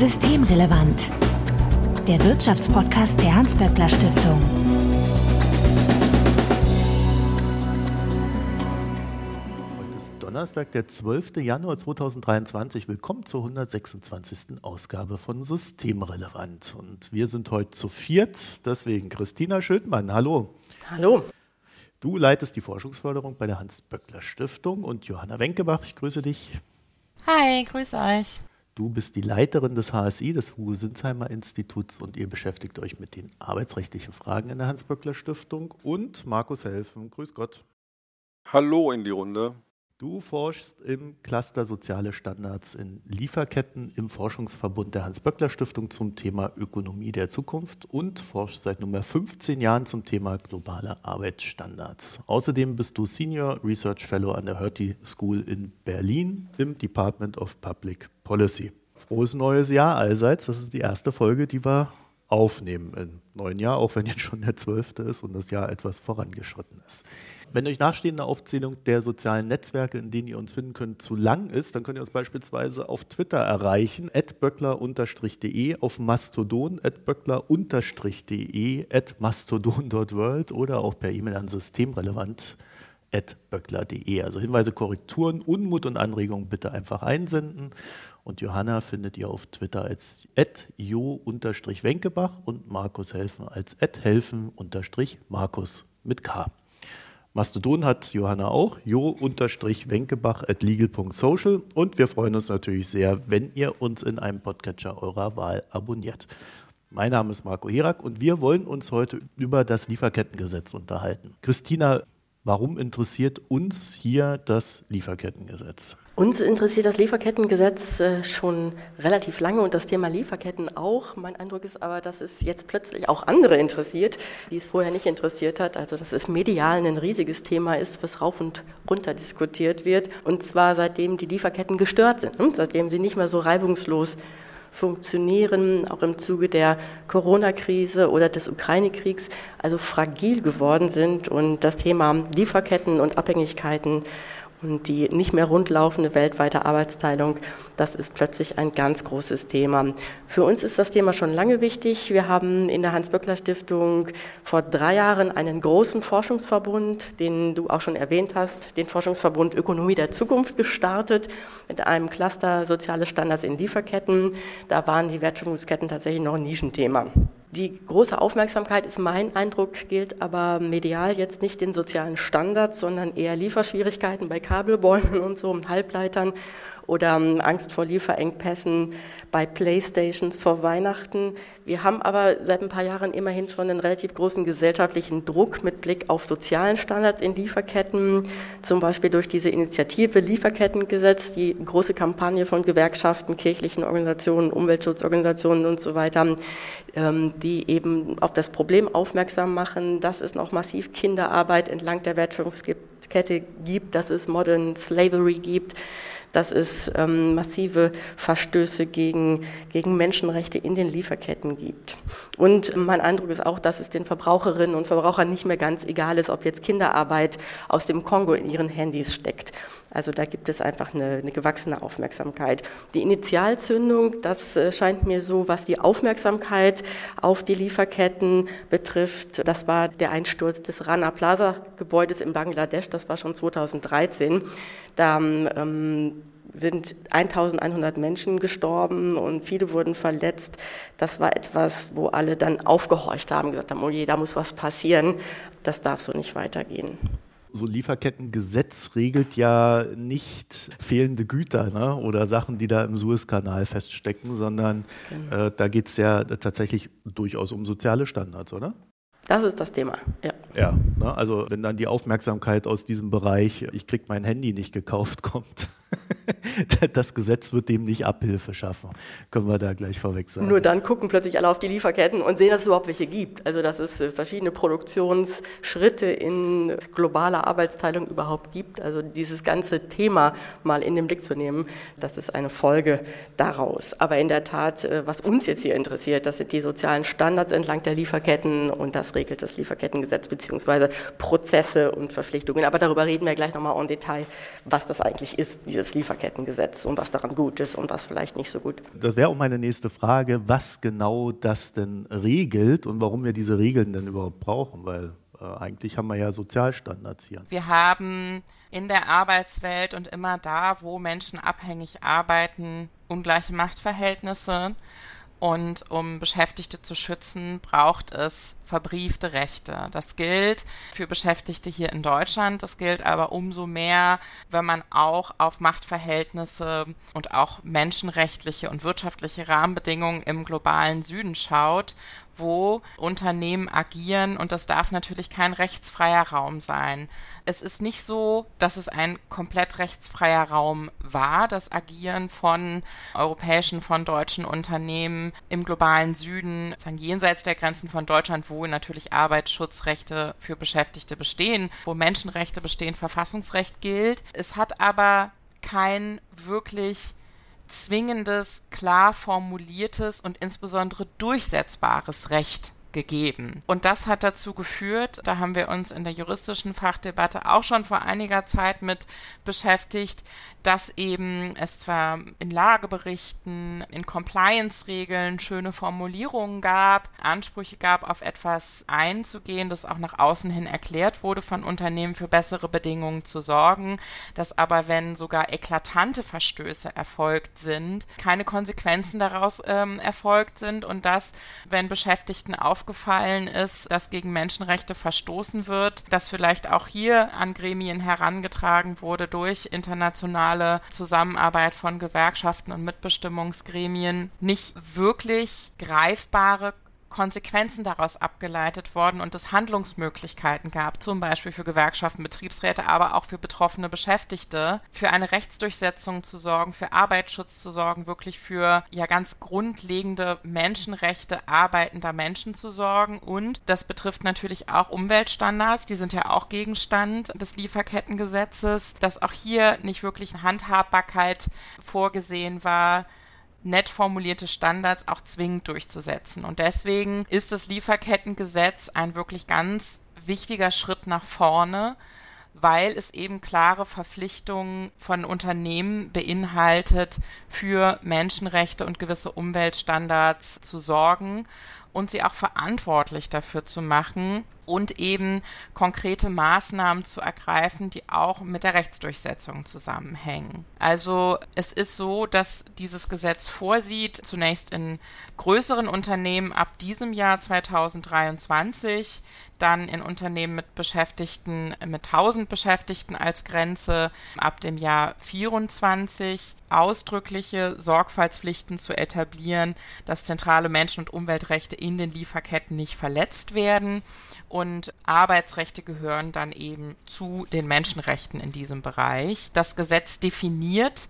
Systemrelevant. Der Wirtschaftspodcast der Hans-Böckler Stiftung. Heute ist Donnerstag, der 12. Januar 2023. Willkommen zur 126. Ausgabe von Systemrelevant. Und wir sind heute zu viert, deswegen Christina Schildmann. Hallo. Hallo. Du leitest die Forschungsförderung bei der Hans-Böckler Stiftung und Johanna Wenkebach, ich grüße dich. Hi, grüße euch. Du bist die Leiterin des HSI, des Hugo-Sinsheimer Instituts, und ihr beschäftigt euch mit den arbeitsrechtlichen Fragen in der Hans-Böckler Stiftung. Und Markus Helfen, grüß Gott. Hallo in die Runde. Du forschst im Cluster Soziale Standards in Lieferketten im Forschungsverbund der Hans-Böckler-Stiftung zum Thema Ökonomie der Zukunft und forschst seit nunmehr 15 Jahren zum Thema globale Arbeitsstandards. Außerdem bist du Senior Research Fellow an der Hertie School in Berlin im Department of Public Policy. Frohes neues Jahr allseits. Das ist die erste Folge, die wir aufnehmen im neuen Jahr, auch wenn jetzt schon der 12. ist und das Jahr etwas vorangeschritten ist. Wenn euch nachstehende Aufzählung der sozialen Netzwerke, in denen ihr uns finden könnt, zu lang ist, dann könnt ihr uns beispielsweise auf Twitter erreichen, böckler-de, auf Mastodon, böckler-de, mastodon.world oder auch per E-Mail an systemrelevant böckler.de. Also Hinweise, Korrekturen, Unmut und Anregungen bitte einfach einsenden. Und Johanna findet ihr auf Twitter als jo-wenkebach und Markus Helfen als helfen-markus mit K. Mastodon hat Johanna auch, jo-wenkebach at legal.social und wir freuen uns natürlich sehr, wenn ihr uns in einem Podcatcher eurer Wahl abonniert. Mein Name ist Marco Herak und wir wollen uns heute über das Lieferkettengesetz unterhalten. Christina, warum interessiert uns hier das Lieferkettengesetz? Uns interessiert das Lieferkettengesetz äh, schon relativ lange und das Thema Lieferketten auch. Mein Eindruck ist aber, dass es jetzt plötzlich auch andere interessiert, die es vorher nicht interessiert hat. Also dass es medial ein riesiges Thema ist, was rauf und runter diskutiert wird. Und zwar seitdem die Lieferketten gestört sind, hm? seitdem sie nicht mehr so reibungslos funktionieren, auch im Zuge der Corona-Krise oder des Ukraine-Kriegs, also fragil geworden sind und das Thema Lieferketten und Abhängigkeiten und die nicht mehr rundlaufende weltweite Arbeitsteilung, das ist plötzlich ein ganz großes Thema. Für uns ist das Thema schon lange wichtig. Wir haben in der Hans-Böckler-Stiftung vor drei Jahren einen großen Forschungsverbund, den du auch schon erwähnt hast, den Forschungsverbund Ökonomie der Zukunft gestartet mit einem Cluster Soziale Standards in Lieferketten. Da waren die Wertschöpfungsketten tatsächlich noch ein Nischenthema. Die große Aufmerksamkeit ist mein Eindruck, gilt aber medial jetzt nicht den sozialen Standards, sondern eher Lieferschwierigkeiten bei Kabelbäumen und so, Halbleitern oder ähm, Angst vor Lieferengpässen bei Playstations vor Weihnachten. Wir haben aber seit ein paar Jahren immerhin schon einen relativ großen gesellschaftlichen Druck mit Blick auf sozialen Standards in Lieferketten, zum Beispiel durch diese Initiative Lieferkettengesetz, die große Kampagne von Gewerkschaften, kirchlichen Organisationen, Umweltschutzorganisationen und so weiter, ähm, die eben auf das Problem aufmerksam machen, dass es noch massiv Kinderarbeit entlang der Wertschöpfungskette gibt, dass es Modern Slavery gibt dass es ähm, massive Verstöße gegen, gegen Menschenrechte in den Lieferketten gibt. Und mein Eindruck ist auch, dass es den Verbraucherinnen und Verbrauchern nicht mehr ganz egal ist, ob jetzt Kinderarbeit aus dem Kongo in ihren Handys steckt. Also da gibt es einfach eine, eine gewachsene Aufmerksamkeit. Die Initialzündung, das äh, scheint mir so, was die Aufmerksamkeit auf die Lieferketten betrifft, das war der Einsturz des Rana Plaza Gebäudes in Bangladesch, das war schon 2013. Da ähm, sind 1100 Menschen gestorben und viele wurden verletzt. Das war etwas, wo alle dann aufgehorcht haben, gesagt haben, oh je, da muss was passieren. Das darf so nicht weitergehen so Lieferkettengesetz regelt ja nicht fehlende Güter ne? oder Sachen, die da im Suezkanal feststecken, sondern genau. äh, da geht es ja tatsächlich durchaus um soziale Standards, oder? Das ist das Thema, ja. Ja, ne? also wenn dann die Aufmerksamkeit aus diesem Bereich, ich kriege mein Handy nicht gekauft, kommt, das Gesetz wird dem nicht Abhilfe schaffen. Können wir da gleich vorweg sagen. Nur dann gucken plötzlich alle auf die Lieferketten und sehen, dass es überhaupt welche gibt. Also dass es äh, verschiedene Produktionsschritte in globaler Arbeitsteilung überhaupt gibt. Also dieses ganze Thema mal in den Blick zu nehmen, das ist eine Folge daraus. Aber in der Tat, äh, was uns jetzt hier interessiert, das sind die sozialen Standards entlang der Lieferketten und das regelt das Lieferkettengesetz beziehungsweise Prozesse und Verpflichtungen. Aber darüber reden wir gleich nochmal en Detail, was das eigentlich ist, dieses Lieferkettengesetz. Lieferkettengesetz und was daran gut ist und was vielleicht nicht so gut. Das wäre auch meine nächste Frage, was genau das denn regelt und warum wir diese Regeln denn überhaupt brauchen, weil äh, eigentlich haben wir ja Sozialstandards hier. Wir haben in der Arbeitswelt und immer da, wo Menschen abhängig arbeiten, ungleiche Machtverhältnisse. Und um Beschäftigte zu schützen, braucht es verbriefte Rechte. Das gilt für Beschäftigte hier in Deutschland. Das gilt aber umso mehr, wenn man auch auf Machtverhältnisse und auch menschenrechtliche und wirtschaftliche Rahmenbedingungen im globalen Süden schaut, wo Unternehmen agieren und das darf natürlich kein rechtsfreier Raum sein. Es ist nicht so, dass es ein komplett rechtsfreier Raum war, das Agieren von europäischen, von deutschen Unternehmen im globalen Süden, jenseits der Grenzen von Deutschland, wo natürlich Arbeitsschutzrechte für Beschäftigte bestehen, wo Menschenrechte bestehen, Verfassungsrecht gilt. Es hat aber kein wirklich zwingendes, klar formuliertes und insbesondere durchsetzbares Recht gegeben. Und das hat dazu geführt, da haben wir uns in der juristischen Fachdebatte auch schon vor einiger Zeit mit beschäftigt, dass eben es zwar in Lageberichten, in Compliance-Regeln schöne Formulierungen gab, Ansprüche gab, auf etwas einzugehen, das auch nach außen hin erklärt wurde von Unternehmen für bessere Bedingungen zu sorgen, dass aber wenn sogar eklatante Verstöße erfolgt sind, keine Konsequenzen daraus ähm, erfolgt sind und dass, wenn Beschäftigten aufgefallen ist, dass gegen Menschenrechte verstoßen wird, dass vielleicht auch hier an Gremien herangetragen wurde durch internationale internationale Zusammenarbeit von Gewerkschaften und Mitbestimmungsgremien nicht wirklich greifbare Konsequenzen daraus abgeleitet worden und es Handlungsmöglichkeiten gab, zum Beispiel für Gewerkschaften, Betriebsräte, aber auch für betroffene Beschäftigte, für eine Rechtsdurchsetzung zu sorgen, für Arbeitsschutz zu sorgen, wirklich für ja ganz grundlegende Menschenrechte arbeitender Menschen zu sorgen. Und das betrifft natürlich auch Umweltstandards, die sind ja auch Gegenstand des Lieferkettengesetzes, dass auch hier nicht wirklich Handhabbarkeit vorgesehen war nett formulierte Standards auch zwingend durchzusetzen. Und deswegen ist das Lieferkettengesetz ein wirklich ganz wichtiger Schritt nach vorne, weil es eben klare Verpflichtungen von Unternehmen beinhaltet, für Menschenrechte und gewisse Umweltstandards zu sorgen und sie auch verantwortlich dafür zu machen und eben konkrete Maßnahmen zu ergreifen, die auch mit der Rechtsdurchsetzung zusammenhängen. Also es ist so, dass dieses Gesetz vorsieht, zunächst in größeren Unternehmen ab diesem Jahr 2023, dann in Unternehmen mit Beschäftigten, mit 1000 Beschäftigten als Grenze ab dem Jahr 24 ausdrückliche Sorgfaltspflichten zu etablieren, dass zentrale Menschen- und Umweltrechte in den Lieferketten nicht verletzt werden. Und Arbeitsrechte gehören dann eben zu den Menschenrechten in diesem Bereich. Das Gesetz definiert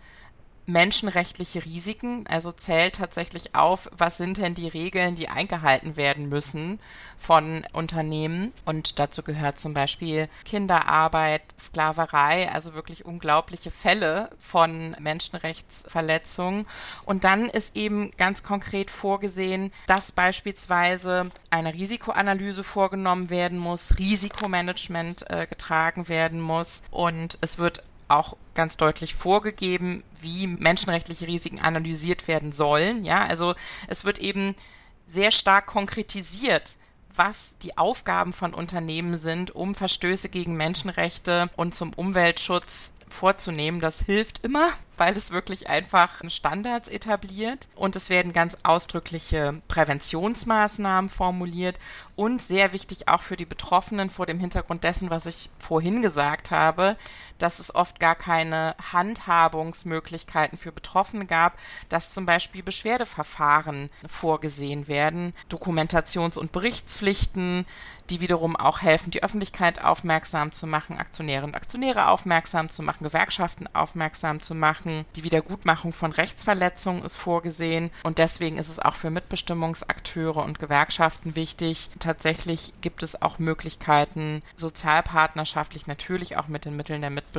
menschenrechtliche Risiken, also zählt tatsächlich auf, was sind denn die Regeln, die eingehalten werden müssen von Unternehmen. Und dazu gehört zum Beispiel Kinderarbeit, Sklaverei, also wirklich unglaubliche Fälle von Menschenrechtsverletzungen. Und dann ist eben ganz konkret vorgesehen, dass beispielsweise eine Risikoanalyse vorgenommen werden muss, Risikomanagement äh, getragen werden muss und es wird auch ganz deutlich vorgegeben, wie menschenrechtliche Risiken analysiert werden sollen. Ja, also es wird eben sehr stark konkretisiert, was die Aufgaben von Unternehmen sind, um Verstöße gegen Menschenrechte und zum Umweltschutz vorzunehmen. Das hilft immer, weil es wirklich einfach Standards etabliert und es werden ganz ausdrückliche Präventionsmaßnahmen formuliert und sehr wichtig auch für die Betroffenen vor dem Hintergrund dessen, was ich vorhin gesagt habe, dass es oft gar keine Handhabungsmöglichkeiten für Betroffene gab, dass zum Beispiel Beschwerdeverfahren vorgesehen werden, Dokumentations- und Berichtspflichten, die wiederum auch helfen, die Öffentlichkeit aufmerksam zu machen, Aktionäre und Aktionäre aufmerksam zu machen, Gewerkschaften aufmerksam zu machen. Die Wiedergutmachung von Rechtsverletzungen ist vorgesehen und deswegen ist es auch für Mitbestimmungsakteure und Gewerkschaften wichtig. Tatsächlich gibt es auch Möglichkeiten, sozialpartnerschaftlich natürlich auch mit den Mitteln der Mitbestimmung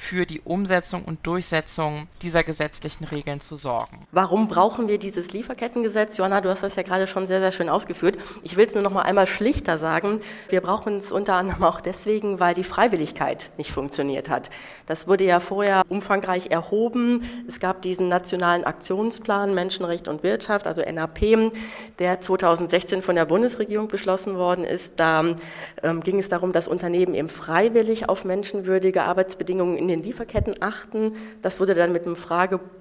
für die Umsetzung und Durchsetzung dieser gesetzlichen Regeln zu sorgen. Warum brauchen wir dieses Lieferkettengesetz? Johanna, du hast das ja gerade schon sehr, sehr schön ausgeführt. Ich will es nur noch mal einmal schlichter sagen. Wir brauchen es unter anderem auch deswegen, weil die Freiwilligkeit nicht funktioniert hat. Das wurde ja vorher umfangreich erhoben. Es gab diesen nationalen Aktionsplan Menschenrecht und Wirtschaft, also NAP, der 2016 von der Bundesregierung beschlossen worden ist. Da ähm, ging es darum, dass Unternehmen eben freiwillig auf menschenwürdige Arbeitsbedingungen in den Lieferketten achten. Das wurde dann mit einem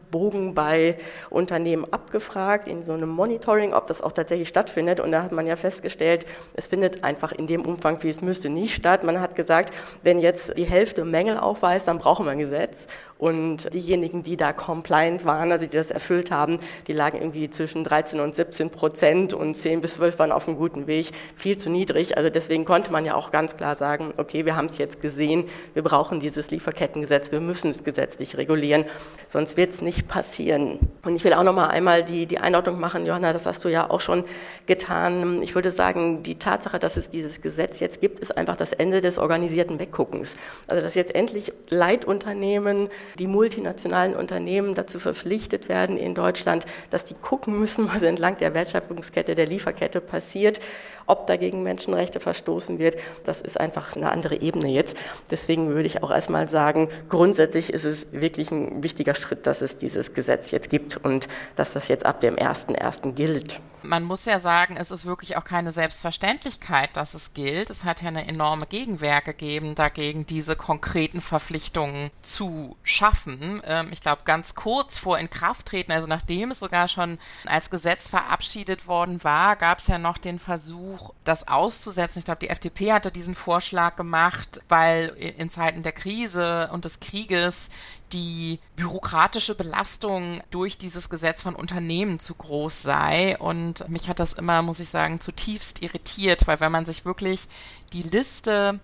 Fragebogen bei Unternehmen abgefragt, in so einem Monitoring, ob das auch tatsächlich stattfindet. Und da hat man ja festgestellt, es findet einfach in dem Umfang, wie es müsste, nicht statt. Man hat gesagt, wenn jetzt die Hälfte Mängel aufweist, dann brauchen wir ein Gesetz. Und diejenigen, die da compliant waren, also die das erfüllt haben, die lagen irgendwie zwischen 13 und 17 Prozent und 10 bis 12 waren auf einem guten Weg. Viel zu niedrig. Also deswegen konnte man ja auch ganz klar sagen, okay, wir haben es jetzt gesehen, wir brauchen dieses Lieferkettengesetz, wir müssen es gesetzlich regulieren, sonst wird es nicht passieren. Und ich will auch noch mal einmal die, die Einordnung machen, Johanna, das hast du ja auch schon getan. Ich würde sagen, die Tatsache, dass es dieses Gesetz jetzt gibt, ist einfach das Ende des organisierten Wegguckens. Also dass jetzt endlich Leitunternehmen die multinationalen Unternehmen dazu verpflichtet werden in Deutschland, dass die gucken müssen, was entlang der Wertschöpfungskette, der Lieferkette passiert, ob dagegen Menschenrechte verstoßen wird. Das ist einfach eine andere Ebene jetzt. Deswegen würde ich auch erstmal sagen, grundsätzlich ist es wirklich ein wichtiger Schritt, dass es dieses Gesetz jetzt gibt und dass das jetzt ab dem 1.1. gilt. Man muss ja sagen, es ist wirklich auch keine Selbstverständlichkeit, dass es gilt. Es hat ja eine enorme Gegenwehr gegeben, dagegen diese konkreten Verpflichtungen zu schaffen. Ähm, ich glaube, ganz kurz vor Inkrafttreten, also nachdem es sogar schon als Gesetz verabschiedet worden war, gab es ja noch den Versuch, das auszusetzen. Ich glaube, die FDP hatte diesen Vorschlag gemacht, weil in Zeiten der Krise und des Krieges die bürokratische Belastung durch dieses Gesetz von Unternehmen zu groß sei. Und mich hat das immer, muss ich sagen, zutiefst irritiert, weil wenn man sich wirklich die Liste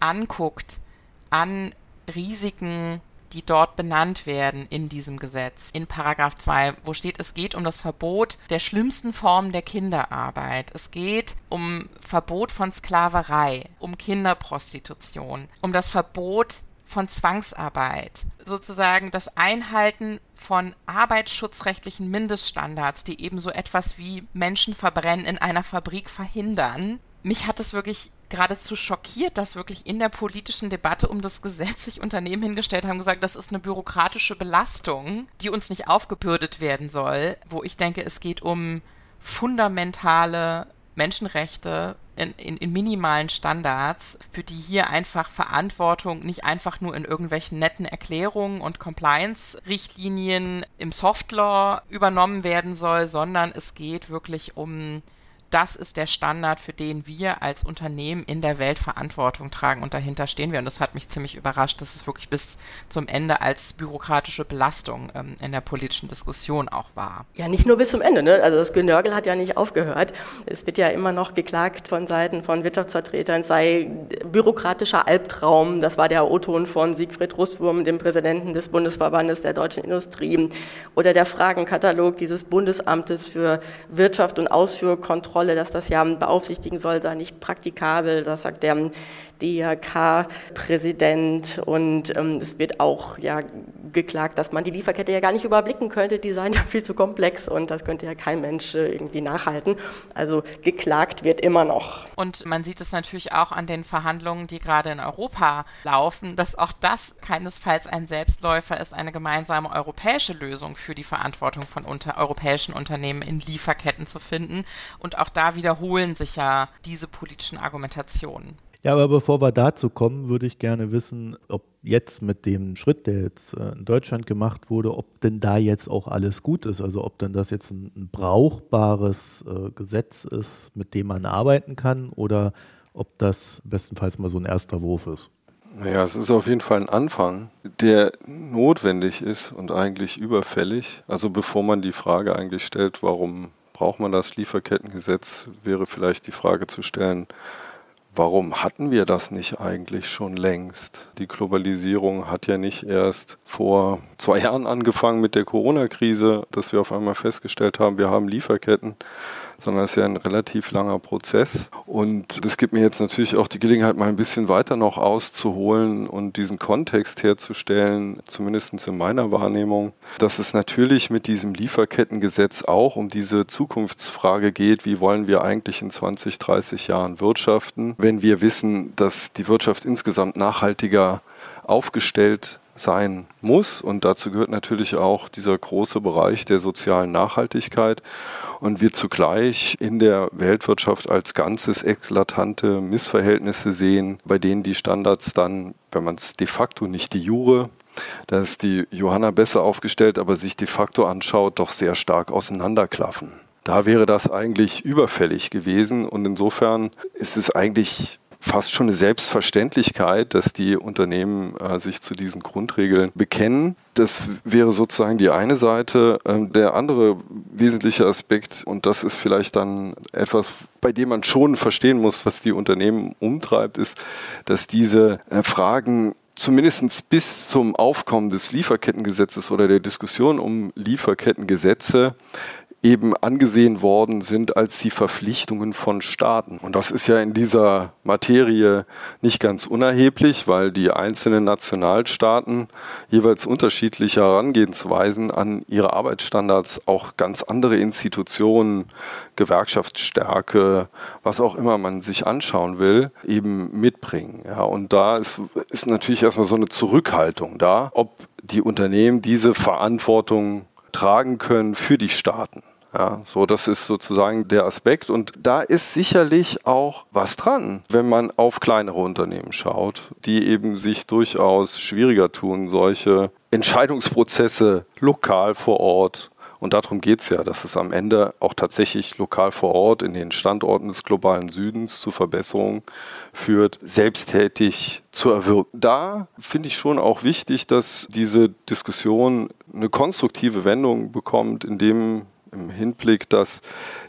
anguckt an Risiken, die dort benannt werden in diesem Gesetz, in Paragraph 2, wo steht, es geht um das Verbot der schlimmsten Formen der Kinderarbeit. Es geht um Verbot von Sklaverei, um Kinderprostitution, um das Verbot von Zwangsarbeit, sozusagen das Einhalten von arbeitsschutzrechtlichen Mindeststandards, die eben so etwas wie Menschenverbrennen in einer Fabrik verhindern. Mich hat es wirklich geradezu schockiert, dass wirklich in der politischen Debatte um das Gesetz sich Unternehmen hingestellt haben, gesagt, das ist eine bürokratische Belastung, die uns nicht aufgebürdet werden soll, wo ich denke, es geht um fundamentale Menschenrechte in, in, in minimalen Standards, für die hier einfach Verantwortung nicht einfach nur in irgendwelchen netten Erklärungen und Compliance-Richtlinien im Softlaw übernommen werden soll, sondern es geht wirklich um das ist der Standard, für den wir als Unternehmen in der Welt Verantwortung tragen und dahinter stehen wir. Und das hat mich ziemlich überrascht, dass es wirklich bis zum Ende als bürokratische Belastung ähm, in der politischen Diskussion auch war. Ja, nicht nur bis zum Ende. Ne? Also das Genörgel hat ja nicht aufgehört. Es wird ja immer noch geklagt von Seiten von Wirtschaftsvertretern, es sei bürokratischer Albtraum. Das war der O-Ton von Siegfried Russwurm, dem Präsidenten des Bundesverbandes der deutschen Industrie. Oder der Fragenkatalog dieses Bundesamtes für Wirtschaft und Ausführkontrolle Rolle, dass das ja beaufsichtigen soll, sei nicht praktikabel. Das sagt der DRK-Präsident. Und ähm, es wird auch ja geklagt, dass man die Lieferkette ja gar nicht überblicken könnte. Die seien ja viel zu komplex und das könnte ja kein Mensch äh, irgendwie nachhalten. Also geklagt wird immer noch. Und man sieht es natürlich auch an den Verhandlungen, die gerade in Europa laufen, dass auch das keinesfalls ein Selbstläufer ist, eine gemeinsame europäische Lösung für die Verantwortung von unter europäischen Unternehmen in Lieferketten zu finden. Und auch da wiederholen sich ja diese politischen Argumentationen. Ja, aber bevor wir dazu kommen, würde ich gerne wissen, ob jetzt mit dem Schritt, der jetzt äh, in Deutschland gemacht wurde, ob denn da jetzt auch alles gut ist. Also ob denn das jetzt ein, brauchbares äh, Gesetz ist, mit dem man arbeiten kann oder ob das bestenfalls mal so ein erster Wurf ist. Naja, es ist auf jeden Fall ein Anfang, der notwendig ist und eigentlich überfällig. Also bevor man die Frage eigentlich stellt, warum braucht man das Lieferkettengesetz, wäre vielleicht die Frage zu stellen, Warum hatten wir das nicht eigentlich schon längst? Die Globalisierung hat ja nicht erst vor zwei Jahren angefangen mit der Corona-Krise, dass wir auf einmal festgestellt haben, wir haben Lieferketten, sondern es ist ja ein relativ langer Prozess. Und das gibt mir jetzt natürlich auch die Gelegenheit, mal ein bisschen weiter noch auszuholen und diesen Kontext herzustellen, zumindest in meiner Wahrnehmung, dass es natürlich mit diesem Lieferkettengesetz auch um diese Zukunftsfrage geht, wie wollen wir eigentlich in 20, 30 Jahren wirtschaften, wenn wir wissen, dass die Wirtschaft insgesamt nachhaltiger aufgestellt sein muss. Und dazu gehört natürlich auch dieser große Bereich der sozialen Nachhaltigkeit. Und wir zugleich in der Weltwirtschaft als Ganzes eklatante Missverhältnisse sehen, bei denen die Standards dann, wenn man es de facto nicht die Jure, da ist die Johanna besser aufgestellt, aber sich de facto anschaut, doch sehr stark auseinanderklaffen. Da wäre das eigentlich überfällig gewesen und insofern ist es eigentlich fast schon eine Selbstverständlichkeit, dass die Unternehmen äh, sich zu diesen Grundregeln bekennen. Das wäre sozusagen die eine Seite. Ähm, der andere wesentliche Aspekt, und das ist vielleicht dann etwas, bei dem man schon verstehen muss, was die Unternehmen umtreibt, ist, dass diese äh, Fragen zumindest bis zum Aufkommen des Lieferkettengesetzes oder der Diskussion um Lieferkettengesetze eben angesehen worden sind als die Verpflichtungen von Staaten. Und das ist ja in dieser Materie nicht ganz unerheblich, weil die einzelnen Nationalstaaten jeweils unterschiedliche Herangehensweisen an ihre Arbeitsstandards auch ganz andere Institutionen, Gewerkschaftsstärke, was auch immer man sich anschauen will, eben mitbringen. Ja, und da ist, ist natürlich erstmal so eine Zurückhaltung da, ob die Unternehmen diese Verantwortung tragen können für die Staaten. Ja, so, das ist sozusagen der Aspekt. Und da ist sicherlich auch was dran, wenn man auf kleinere Unternehmen schaut, die eben sich durchaus schwieriger tun, solche Entscheidungsprozesse lokal vor Ort und darum geht es ja, dass es am Ende auch tatsächlich lokal vor Ort in den Standorten des globalen Südens zu Verbesserungen führt, selbsttätig zu erwirken. Da finde ich schon auch wichtig, dass diese Diskussion eine konstruktive Wendung bekommt, indem im Hinblick, dass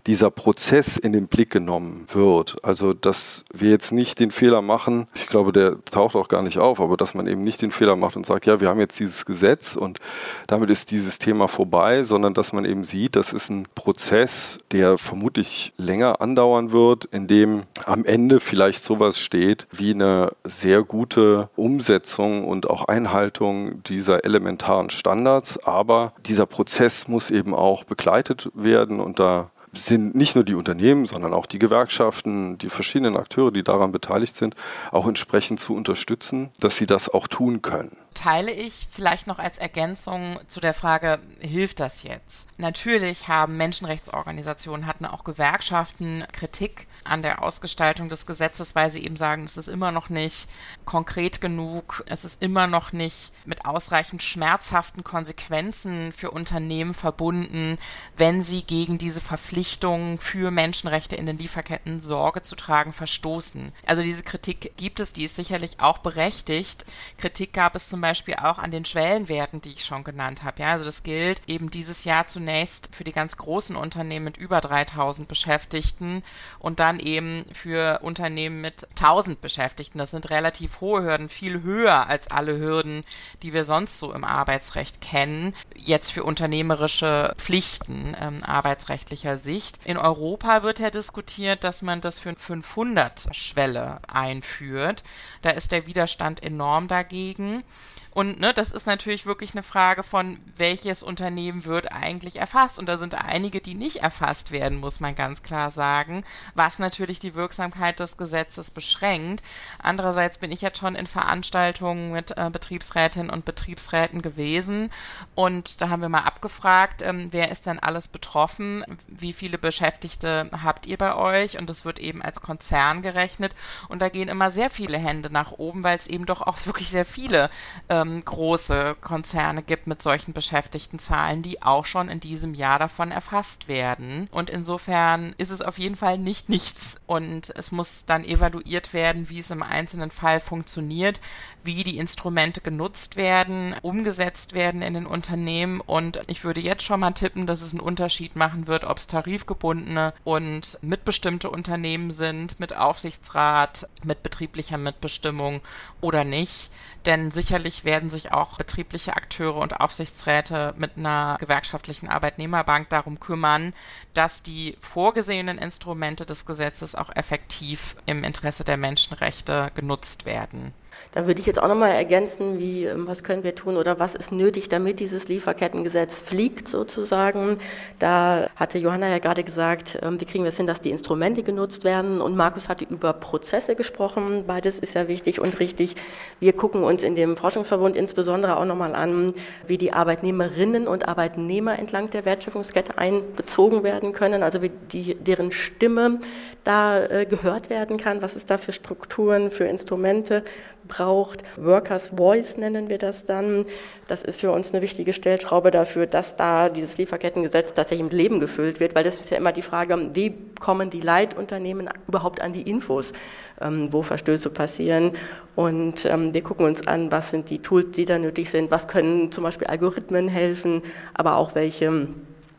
dieser Prozess in den Blick genommen wird. Also, dass wir jetzt nicht den Fehler machen, ich glaube, der taucht auch gar nicht auf, aber dass man eben nicht den Fehler macht und sagt, ja, wir haben jetzt dieses Gesetz und damit ist dieses Thema vorbei, sondern dass man eben sieht, das ist ein Prozess, der vermutlich länger andauern wird, in dem am Ende vielleicht sowas steht wie eine sehr gute Umsetzung und auch Einhaltung dieser elementaren Standards. Aber dieser Prozess muss eben auch begleitet werden. Und da sind nicht nur die Unternehmen, sondern auch die Gewerkschaften, die verschiedenen Akteure, die daran beteiligt sind, auch entsprechend zu unterstützen, dass sie das auch tun können teile ich vielleicht noch als Ergänzung zu der Frage, hilft das jetzt? Natürlich haben Menschenrechtsorganisationen, hatten auch Gewerkschaften Kritik an der Ausgestaltung des Gesetzes, weil sie eben sagen, es ist immer noch nicht konkret genug, es ist immer noch nicht mit ausreichend schmerzhaften Konsequenzen für Unternehmen verbunden, wenn sie gegen diese Verpflichtungen für Menschenrechte in den Lieferketten Sorge zu tragen verstoßen. Also diese Kritik gibt es, die ist sicherlich auch berechtigt. Kritik gab es zum Beispiel auch an den Schwellenwerten, die ich schon genannt habe. Ja, also das gilt eben dieses Jahr zunächst für die ganz großen Unternehmen mit über 3000 Beschäftigten und dann eben für Unternehmen mit 1000 Beschäftigten. Das sind relativ hohe Hürden, viel höher als alle Hürden, die wir sonst so im Arbeitsrecht kennen. Jetzt für unternehmerische Pflichten ähm, arbeitsrechtlicher Sicht. In Europa wird ja diskutiert, dass man das für 500 Schwelle einführt. Da ist der Widerstand enorm dagegen. Und ne, das ist natürlich wirklich eine Frage von, welches Unternehmen wird eigentlich erfasst. Und da sind einige, die nicht erfasst werden, muss man ganz klar sagen, was natürlich die Wirksamkeit des Gesetzes beschränkt. Andererseits bin ich jetzt schon in Veranstaltungen mit äh, Betriebsrätinnen und Betriebsräten gewesen und da haben wir mal abgefragt, ähm, wer ist denn alles betroffen, wie viele Beschäftigte habt ihr bei euch und das wird eben als Konzern gerechnet und da gehen immer sehr viele Hände nach oben, weil es eben doch auch wirklich sehr viele äh, ähm, große Konzerne gibt mit solchen Beschäftigtenzahlen, die auch schon in diesem Jahr davon erfasst werden. Und insofern ist es auf jeden Fall nicht nichts. Und es muss dann evaluiert werden, wie es im einzelnen Fall funktioniert, wie die Instrumente genutzt werden, umgesetzt werden in den Unternehmen. Und ich würde jetzt schon mal tippen, dass es einen Unterschied machen wird, ob es tarifgebundene und mitbestimmte Unternehmen sind, mit Aufsichtsrat, mit betrieblicher Mitbestimmung oder nicht. Denn sicherlich werden sich auch betriebliche Akteure und Aufsichtsräte mit einer gewerkschaftlichen Arbeitnehmerbank darum kümmern, dass die vorgesehenen Instrumente des Gesetzes auch effektiv im Interesse der Menschenrechte genutzt werden. Da würde ich jetzt auch nochmal ergänzen, wie, ähm, was können wir tun oder was ist nötig, damit dieses Lieferkettengesetz fliegt sozusagen. Da hatte Johanna ja gerade gesagt, ähm, wie kriegen wir es hin, dass die Instrumente genutzt werden und Markus hatte über Prozesse gesprochen. Beides ist ja wichtig und richtig. Wir gucken uns in dem Forschungsverbund insbesondere auch nochmal an, wie die Arbeitnehmerinnen und Arbeitnehmer entlang der Wertschöpfungskette einbezogen werden können, also wie die, deren Stimme da äh, gehört werden kann, was es da für Strukturen, für Instrumente braucht. Workers Voice nennen wir das dann. Das ist für uns eine wichtige Stellschraube dafür, dass da dieses Lieferkettengesetz tatsächlich mit Leben gefüllt wird, weil das ist ja immer die Frage, wie kommen die Leitunternehmen überhaupt an die Infos, ähm, wo Verstöße passieren. Und ähm, wir gucken uns an, was sind die Tools, die da nötig sind, was können zum Beispiel Algorithmen helfen, aber auch welche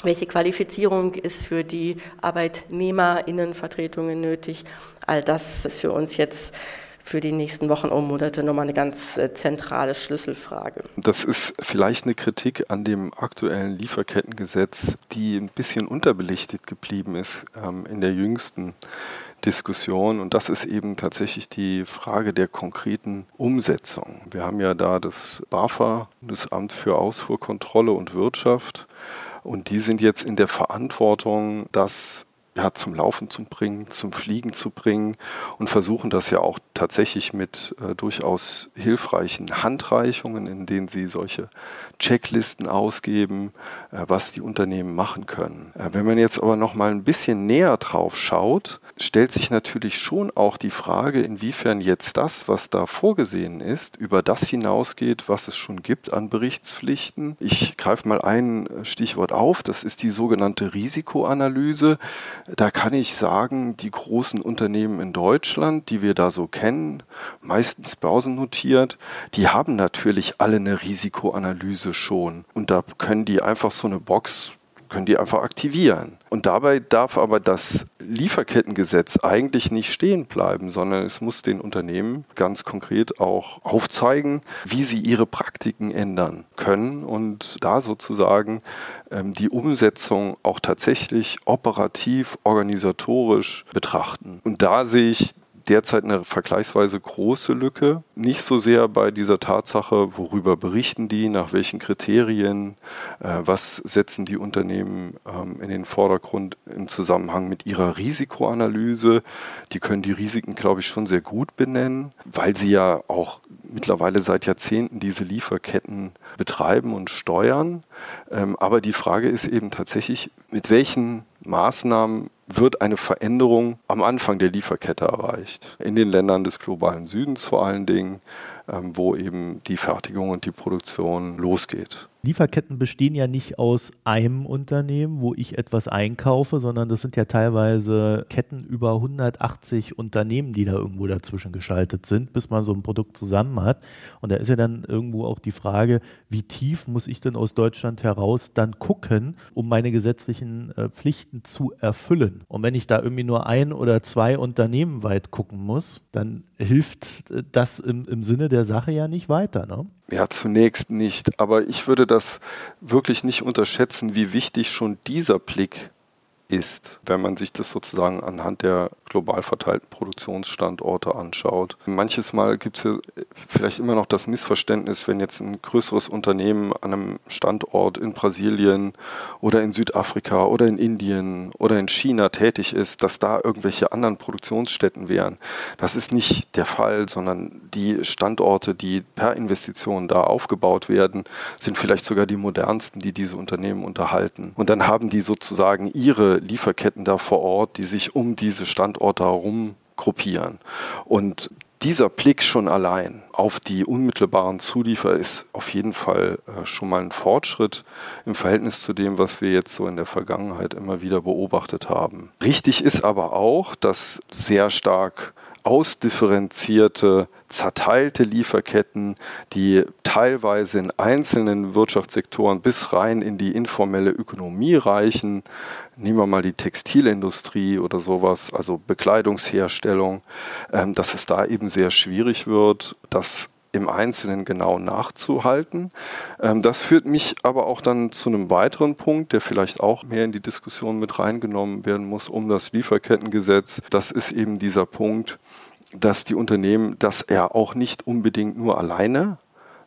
welche Qualifizierung ist für die Arbeitnehmerinnenvertretungen nötig? All das ist für uns jetzt für die nächsten Wochen und Monate nochmal eine ganz äh, zentrale Schlüsselfrage. Das ist vielleicht eine Kritik an dem aktuellen Lieferkettengesetz, die ein bisschen unterbelichtet geblieben ist ähm, in der jüngsten Diskussion. Und das ist eben tatsächlich die Frage der konkreten Umsetzung. Wir haben ja da das BAFA, das Amt für Ausfuhrkontrolle und Wirtschaft. Und die sind jetzt in der Verantwortung, das ja, zum Laufen zu bringen, zum Fliegen zu bringen und versuchen das ja auch tatsächlich mit äh, durchaus hilfreichen Handreichungen, in denen sie solche Checklisten ausgeben, äh, was die Unternehmen machen können. Äh, wenn man jetzt aber noch mal ein bisschen näher drauf schaut, stellt sich natürlich schon auch die Frage, inwiefern jetzt das, was da vorgesehen ist, über das hinausgeht, was es schon gibt an Berichtspflichten. Ich greife mal ein Stichwort auf, das ist die sogenannte Risikoanalyse. Da kann ich sagen, die großen Unternehmen in Deutschland, die wir da so kennen, meistens börsennotiert, die haben natürlich alle eine Risikoanalyse schon. Und da können die einfach so eine Box können die einfach aktivieren. Und dabei darf aber das Lieferkettengesetz eigentlich nicht stehen bleiben, sondern es muss den Unternehmen ganz konkret auch aufzeigen, wie sie ihre Praktiken ändern können und da sozusagen ähm, die Umsetzung auch tatsächlich operativ, organisatorisch betrachten. Und da sehe ich derzeit eine vergleichsweise große Lücke. Nicht so sehr bei dieser Tatsache, worüber berichten die, nach welchen Kriterien, äh, was setzen die Unternehmen ähm, in den Vordergrund im Zusammenhang mit ihrer Risikoanalyse. Die können die Risiken, glaube ich, schon sehr gut benennen, weil sie ja auch mittlerweile seit Jahrzehnten diese Lieferketten betreiben und steuern. Ähm, aber die Frage ist eben tatsächlich, mit welchen Maßnahmen wird eine Veränderung am Anfang der Lieferkette erreicht. In den Ländern des globalen Südens vor allen Dingen, ähm, wo eben die Fertigung und die Produktion losgeht. Lieferketten bestehen ja nicht aus einem Unternehmen, wo ich etwas einkaufe, sondern das sind ja teilweise Ketten über 180 Unternehmen, die da irgendwo dazwischen geschaltet sind, bis man so ein Produkt zusammen hat. Und da ist ja dann irgendwo auch die Frage, wie tief muss ich denn aus Deutschland heraus dann gucken, um meine gesetzlichen äh, Pflichten zu erfüllen. Und wenn ich da irgendwie nur ein oder zwei Unternehmen weit gucken muss, dann hilft äh, das im, im Sinne der Sache ja nicht weiter. Ne? Ja, zunächst nicht. Aber ich würde das wirklich nicht unterschätzen, wie wichtig schon dieser Blick ist, wenn man sich das sozusagen anhand der global verteilten Produktionsstandorte anschaut. Manches Mal gibt es ja vielleicht immer noch das Missverständnis, wenn jetzt ein größeres Unternehmen an einem Standort in Brasilien oder in Südafrika oder in Indien oder in China tätig ist, dass da irgendwelche anderen Produktionsstätten wären. Das ist nicht der Fall, sondern die Standorte, die per Investition da aufgebaut werden, sind vielleicht sogar die modernsten, die diese Unternehmen unterhalten. Und dann haben die sozusagen ihre Lieferketten da vor Ort, die sich um diese Standorte herum gruppieren. Und dieser Blick schon allein auf die unmittelbaren Zulieferer ist auf jeden Fall äh, schon mal ein Fortschritt im Verhältnis zu dem, was wir jetzt so in der Vergangenheit immer wieder beobachtet haben. Richtig ist aber auch, dass sehr stark ausdifferenzierte, zerteilte Lieferketten, die teilweise in einzelnen Wirtschaftssektoren bis rein in die informelle Ökonomie reichen. Nehmen wir mal die Textilindustrie oder sowas, also Bekleidungsherstellung, ähm, dass es da eben sehr schwierig wird, dass im Einzelnen genau nachzuhalten. Ähm, das führt mich aber auch dann zu einem weiteren Punkt, der vielleicht auch mehr in die Diskussion mit reingenommen werden muss um das Lieferkettengesetz. Das ist eben dieser Punkt, dass die Unternehmen das ja auch nicht unbedingt nur alleine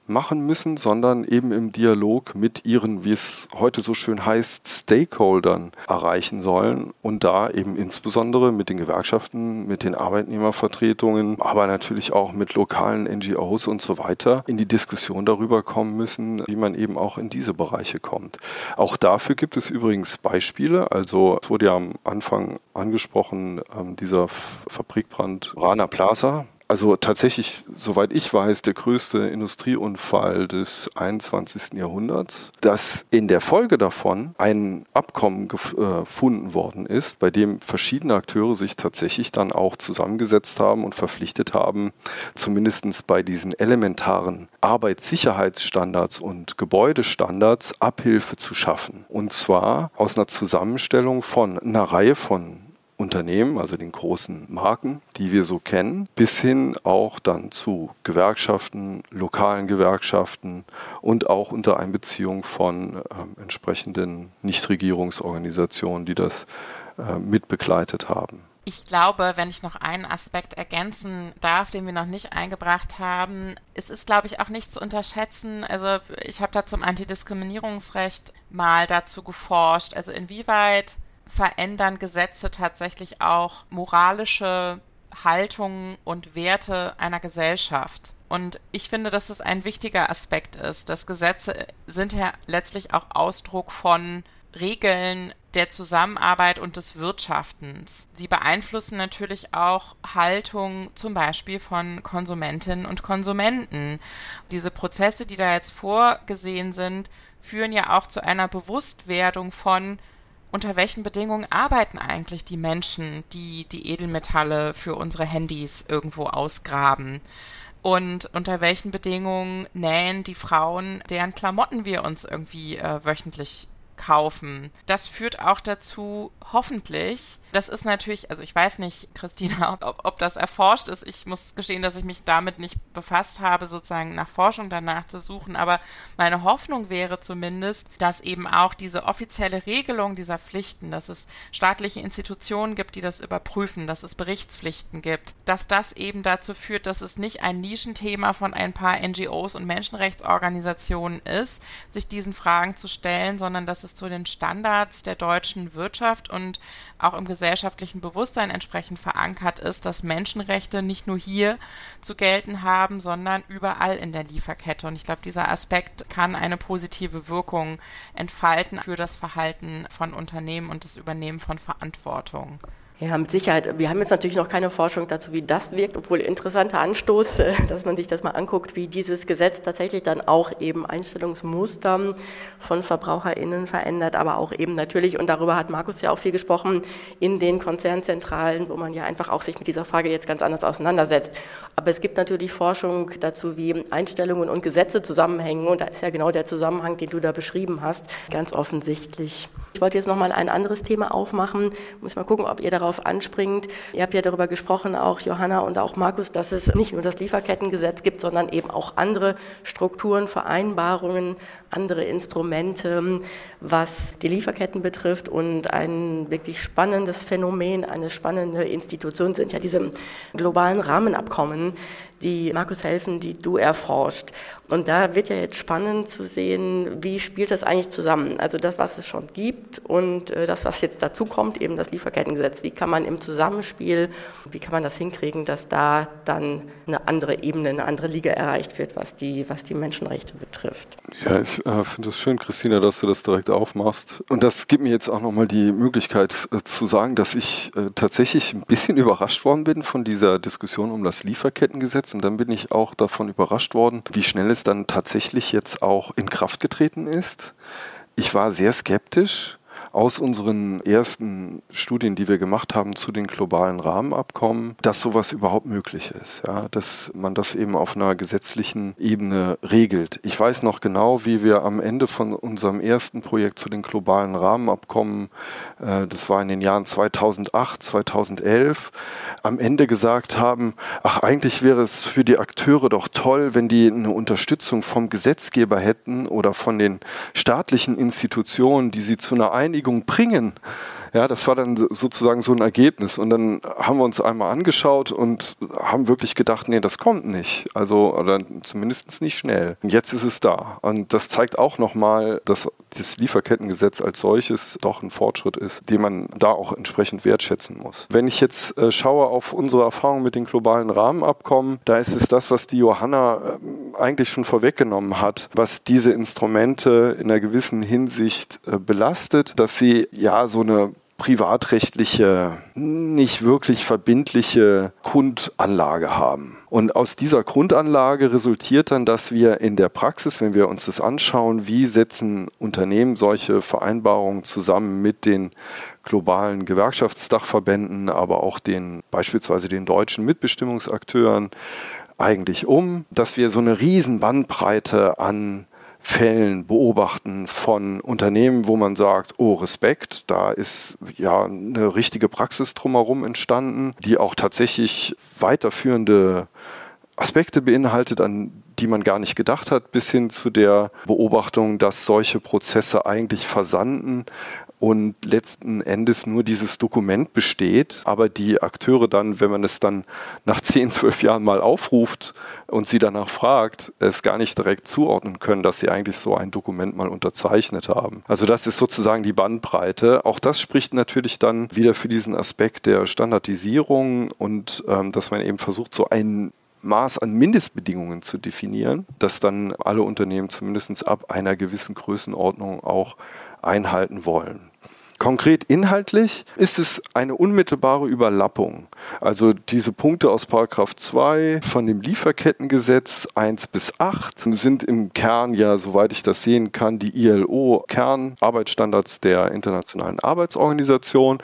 machen müssen, sondern eben im Dialog mit ihren, wie es heute so schön heißt, Stakeholdern erreichen sollen und da eben insbesondere mit den Gewerkschaften, mit den Arbeitnehmervertretungen, aber natürlich auch mit lokalen NGOs und so weiter in die Diskussion darüber kommen müssen, wie man eben auch in diese Bereiche kommt. Auch dafür gibt es übrigens Beispiele. Also es wurde ja am Anfang angesprochen, ähm, dieser Fabrikbrand Rana Plaza, also tatsächlich, soweit ich weiß, der größte Industrieunfall des 21. Jahrhunderts, dass in der Folge davon ein Abkommen gefunden worden ist, bei dem verschiedene Akteure sich tatsächlich dann auch zusammengesetzt haben und verpflichtet haben, zumindest bei diesen elementaren Arbeitssicherheitsstandards und Gebäudestandards Abhilfe zu schaffen. Und zwar aus einer Zusammenstellung von einer Reihe von Unternehmen, also den großen Marken, die wir so kennen, bis hin auch dann zu Gewerkschaften, lokalen Gewerkschaften und auch unter Einbeziehung von äh, entsprechenden Nichtregierungsorganisationen, die das äh, mitbegleitet haben. Ich glaube, wenn ich noch einen Aspekt ergänzen darf, den wir noch nicht eingebracht haben, es ist, glaube ich, auch nicht zu unterschätzen. Also ich habe da zum Antidiskriminierungsrecht mal dazu geforscht. Also inwieweit verändern Gesetze tatsächlich auch moralische Haltungen und Werte einer Gesellschaft. Und ich finde, dass das ein wichtiger Aspekt ist. dass Gesetze sind ja letztlich auch Ausdruck von Regeln der Zusammenarbeit und des Wirtschaftens. Sie beeinflussen natürlich auch Haltung zum Beispiel von Konsumentinnen und Konsumenten. Diese Prozesse, die da jetzt vorgesehen sind, führen ja auch zu einer Bewusstwerdung von, unter welchen Bedingungen arbeiten eigentlich die Menschen, die die Edelmetalle für unsere Handys irgendwo ausgraben? Und unter welchen Bedingungen nähen die Frauen, deren Klamotten wir uns irgendwie äh, wöchentlich kaufen. Das führt auch dazu, hoffentlich, das ist natürlich, also ich weiß nicht, Christina, ob, ob das erforscht ist. Ich muss gestehen, dass ich mich damit nicht befasst habe, sozusagen nach Forschung danach zu suchen. Aber meine Hoffnung wäre zumindest, dass eben auch diese offizielle Regelung dieser Pflichten, dass es staatliche Institutionen gibt, die das überprüfen, dass es Berichtspflichten gibt, dass das eben dazu führt, dass es nicht ein Nischenthema von ein paar NGOs und Menschenrechtsorganisationen ist, sich diesen Fragen zu stellen, sondern dass es zu den Standards der deutschen Wirtschaft und auch im gesellschaftlichen Bewusstsein entsprechend verankert ist, dass Menschenrechte nicht nur hier zu gelten haben, sondern überall in der Lieferkette. Und ich glaube, dieser Aspekt kann eine positive Wirkung entfalten für das Verhalten von Unternehmen und das Übernehmen von Verantwortung. Ja, mit Sicherheit. Wir haben jetzt natürlich noch keine Forschung dazu, wie das wirkt, obwohl interessanter Anstoß, äh, dass man sich das mal anguckt, wie dieses Gesetz tatsächlich dann auch eben Einstellungsmuster von VerbraucherInnen verändert, aber auch eben natürlich, und darüber hat Markus ja auch viel gesprochen, in den Konzernzentralen, wo man ja einfach auch sich mit dieser Frage jetzt ganz anders auseinandersetzt. Aber es gibt natürlich Forschung dazu, wie Einstellungen und Gesetze zusammenhängen, und da ist ja genau der Zusammenhang, den du da beschrieben hast, ganz offensichtlich. Ich wollte jetzt noch mal ein anderes Thema aufmachen, muss mal gucken, ob ihr darauf darauf anspringt. Ihr habt ja darüber gesprochen, auch Johanna und auch Markus, dass es nicht nur das Lieferkettengesetz gibt, sondern eben auch andere Strukturen, Vereinbarungen, andere Instrumente, was die Lieferketten betrifft. Und ein wirklich spannendes Phänomen, eine spannende Institution sind ja diese globalen Rahmenabkommen, die Markus helfen, die du erforscht. Und da wird ja jetzt spannend zu sehen, wie spielt das eigentlich zusammen? Also das, was es schon gibt und äh, das, was jetzt dazu kommt, eben das Lieferkettengesetz. Wie kann man im Zusammenspiel, wie kann man das hinkriegen, dass da dann eine andere Ebene, eine andere Liga erreicht wird, was die, was die Menschenrechte betrifft? Ja, ich äh, finde es schön, Christina, dass du das direkt aufmachst. Und das gibt mir jetzt auch nochmal die Möglichkeit äh, zu sagen, dass ich äh, tatsächlich ein bisschen überrascht worden bin von dieser Diskussion um das Lieferkettengesetz. Und dann bin ich auch davon überrascht worden, wie schnell es dann tatsächlich jetzt auch in Kraft getreten ist. Ich war sehr skeptisch, aus unseren ersten Studien, die wir gemacht haben zu den globalen Rahmenabkommen, dass sowas überhaupt möglich ist, ja, dass man das eben auf einer gesetzlichen Ebene regelt. Ich weiß noch genau, wie wir am Ende von unserem ersten Projekt zu den globalen Rahmenabkommen, äh, das war in den Jahren 2008, 2011, am Ende gesagt haben, ach eigentlich wäre es für die Akteure doch toll, wenn die eine Unterstützung vom Gesetzgeber hätten oder von den staatlichen Institutionen, die sie zu einer Einigung bringen. Ja, das war dann sozusagen so ein Ergebnis. Und dann haben wir uns einmal angeschaut und haben wirklich gedacht, nee, das kommt nicht. Also, oder zumindest nicht schnell. Und jetzt ist es da. Und das zeigt auch nochmal, dass das Lieferkettengesetz als solches doch ein Fortschritt ist, den man da auch entsprechend wertschätzen muss. Wenn ich jetzt äh, schaue auf unsere Erfahrung mit den globalen Rahmenabkommen, da ist es das, was die Johanna äh, eigentlich schon vorweggenommen hat, was diese Instrumente in einer gewissen Hinsicht äh, belastet, dass sie ja so eine privatrechtliche, nicht wirklich verbindliche Grundanlage haben. Und aus dieser Grundanlage resultiert dann, dass wir in der Praxis, wenn wir uns das anschauen, wie setzen Unternehmen solche Vereinbarungen zusammen mit den globalen Gewerkschaftsdachverbänden, aber auch den beispielsweise den deutschen Mitbestimmungsakteuren eigentlich um, dass wir so eine riesen Bandbreite an Fällen beobachten von Unternehmen, wo man sagt, oh Respekt, da ist ja eine richtige Praxis drumherum entstanden, die auch tatsächlich weiterführende Aspekte beinhaltet, an die man gar nicht gedacht hat, bis hin zu der Beobachtung, dass solche Prozesse eigentlich versanden und letzten Endes nur dieses Dokument besteht, aber die Akteure dann, wenn man es dann nach 10, 12 Jahren mal aufruft und sie danach fragt, es gar nicht direkt zuordnen können, dass sie eigentlich so ein Dokument mal unterzeichnet haben. Also das ist sozusagen die Bandbreite. Auch das spricht natürlich dann wieder für diesen Aspekt der Standardisierung und ähm, dass man eben versucht, so ein Maß an Mindestbedingungen zu definieren, dass dann alle Unternehmen zumindest ab einer gewissen Größenordnung auch einhalten wollen. Konkret inhaltlich ist es eine unmittelbare Überlappung. Also diese Punkte aus Paragraph 2 von dem Lieferkettengesetz 1 bis 8 sind im Kern ja, soweit ich das sehen kann, die ILO-Kernarbeitsstandards der Internationalen Arbeitsorganisation.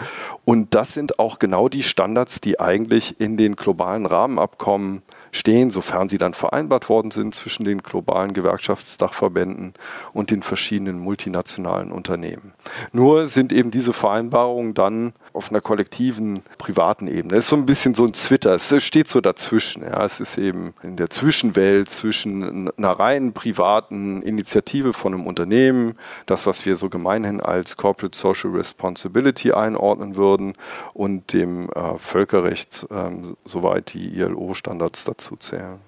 Und das sind auch genau die Standards, die eigentlich in den globalen Rahmenabkommen stehen, sofern sie dann vereinbart worden sind zwischen den globalen Gewerkschaftsdachverbänden und den verschiedenen multinationalen Unternehmen. Nur sind eben diese Vereinbarungen dann auf einer kollektiven, privaten Ebene. Es ist so ein bisschen so ein Twitter, es steht so dazwischen. Ja. Es ist eben in der Zwischenwelt zwischen einer rein privaten Initiative von einem Unternehmen, das, was wir so gemeinhin als Corporate Social Responsibility einordnen würden, und dem äh, Völkerrecht, ähm, soweit die ILO-Standards dazu zählen.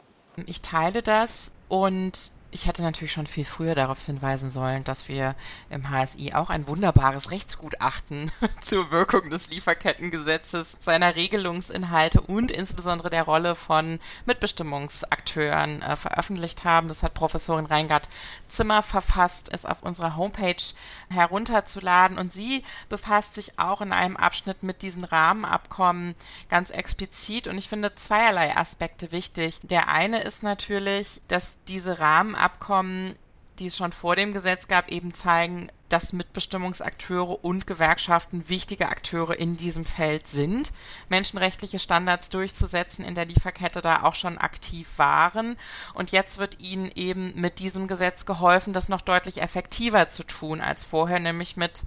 Ich teile das und ich hätte natürlich schon viel früher darauf hinweisen sollen, dass wir im HSI auch ein wunderbares Rechtsgutachten zur Wirkung des Lieferkettengesetzes, seiner Regelungsinhalte und insbesondere der Rolle von Mitbestimmungsakteuren äh, veröffentlicht haben. Das hat Professorin Reingard Zimmer verfasst, ist auf unserer Homepage herunterzuladen und sie befasst sich auch in einem Abschnitt mit diesen Rahmenabkommen ganz explizit und ich finde zweierlei Aspekte wichtig. Der eine ist natürlich, dass diese Rahmenabkommen Abkommen, die es schon vor dem Gesetz gab, eben zeigen, dass Mitbestimmungsakteure und Gewerkschaften wichtige Akteure in diesem Feld sind, menschenrechtliche Standards durchzusetzen in der Lieferkette da auch schon aktiv waren. Und jetzt wird ihnen eben mit diesem Gesetz geholfen, das noch deutlich effektiver zu tun als vorher, nämlich mit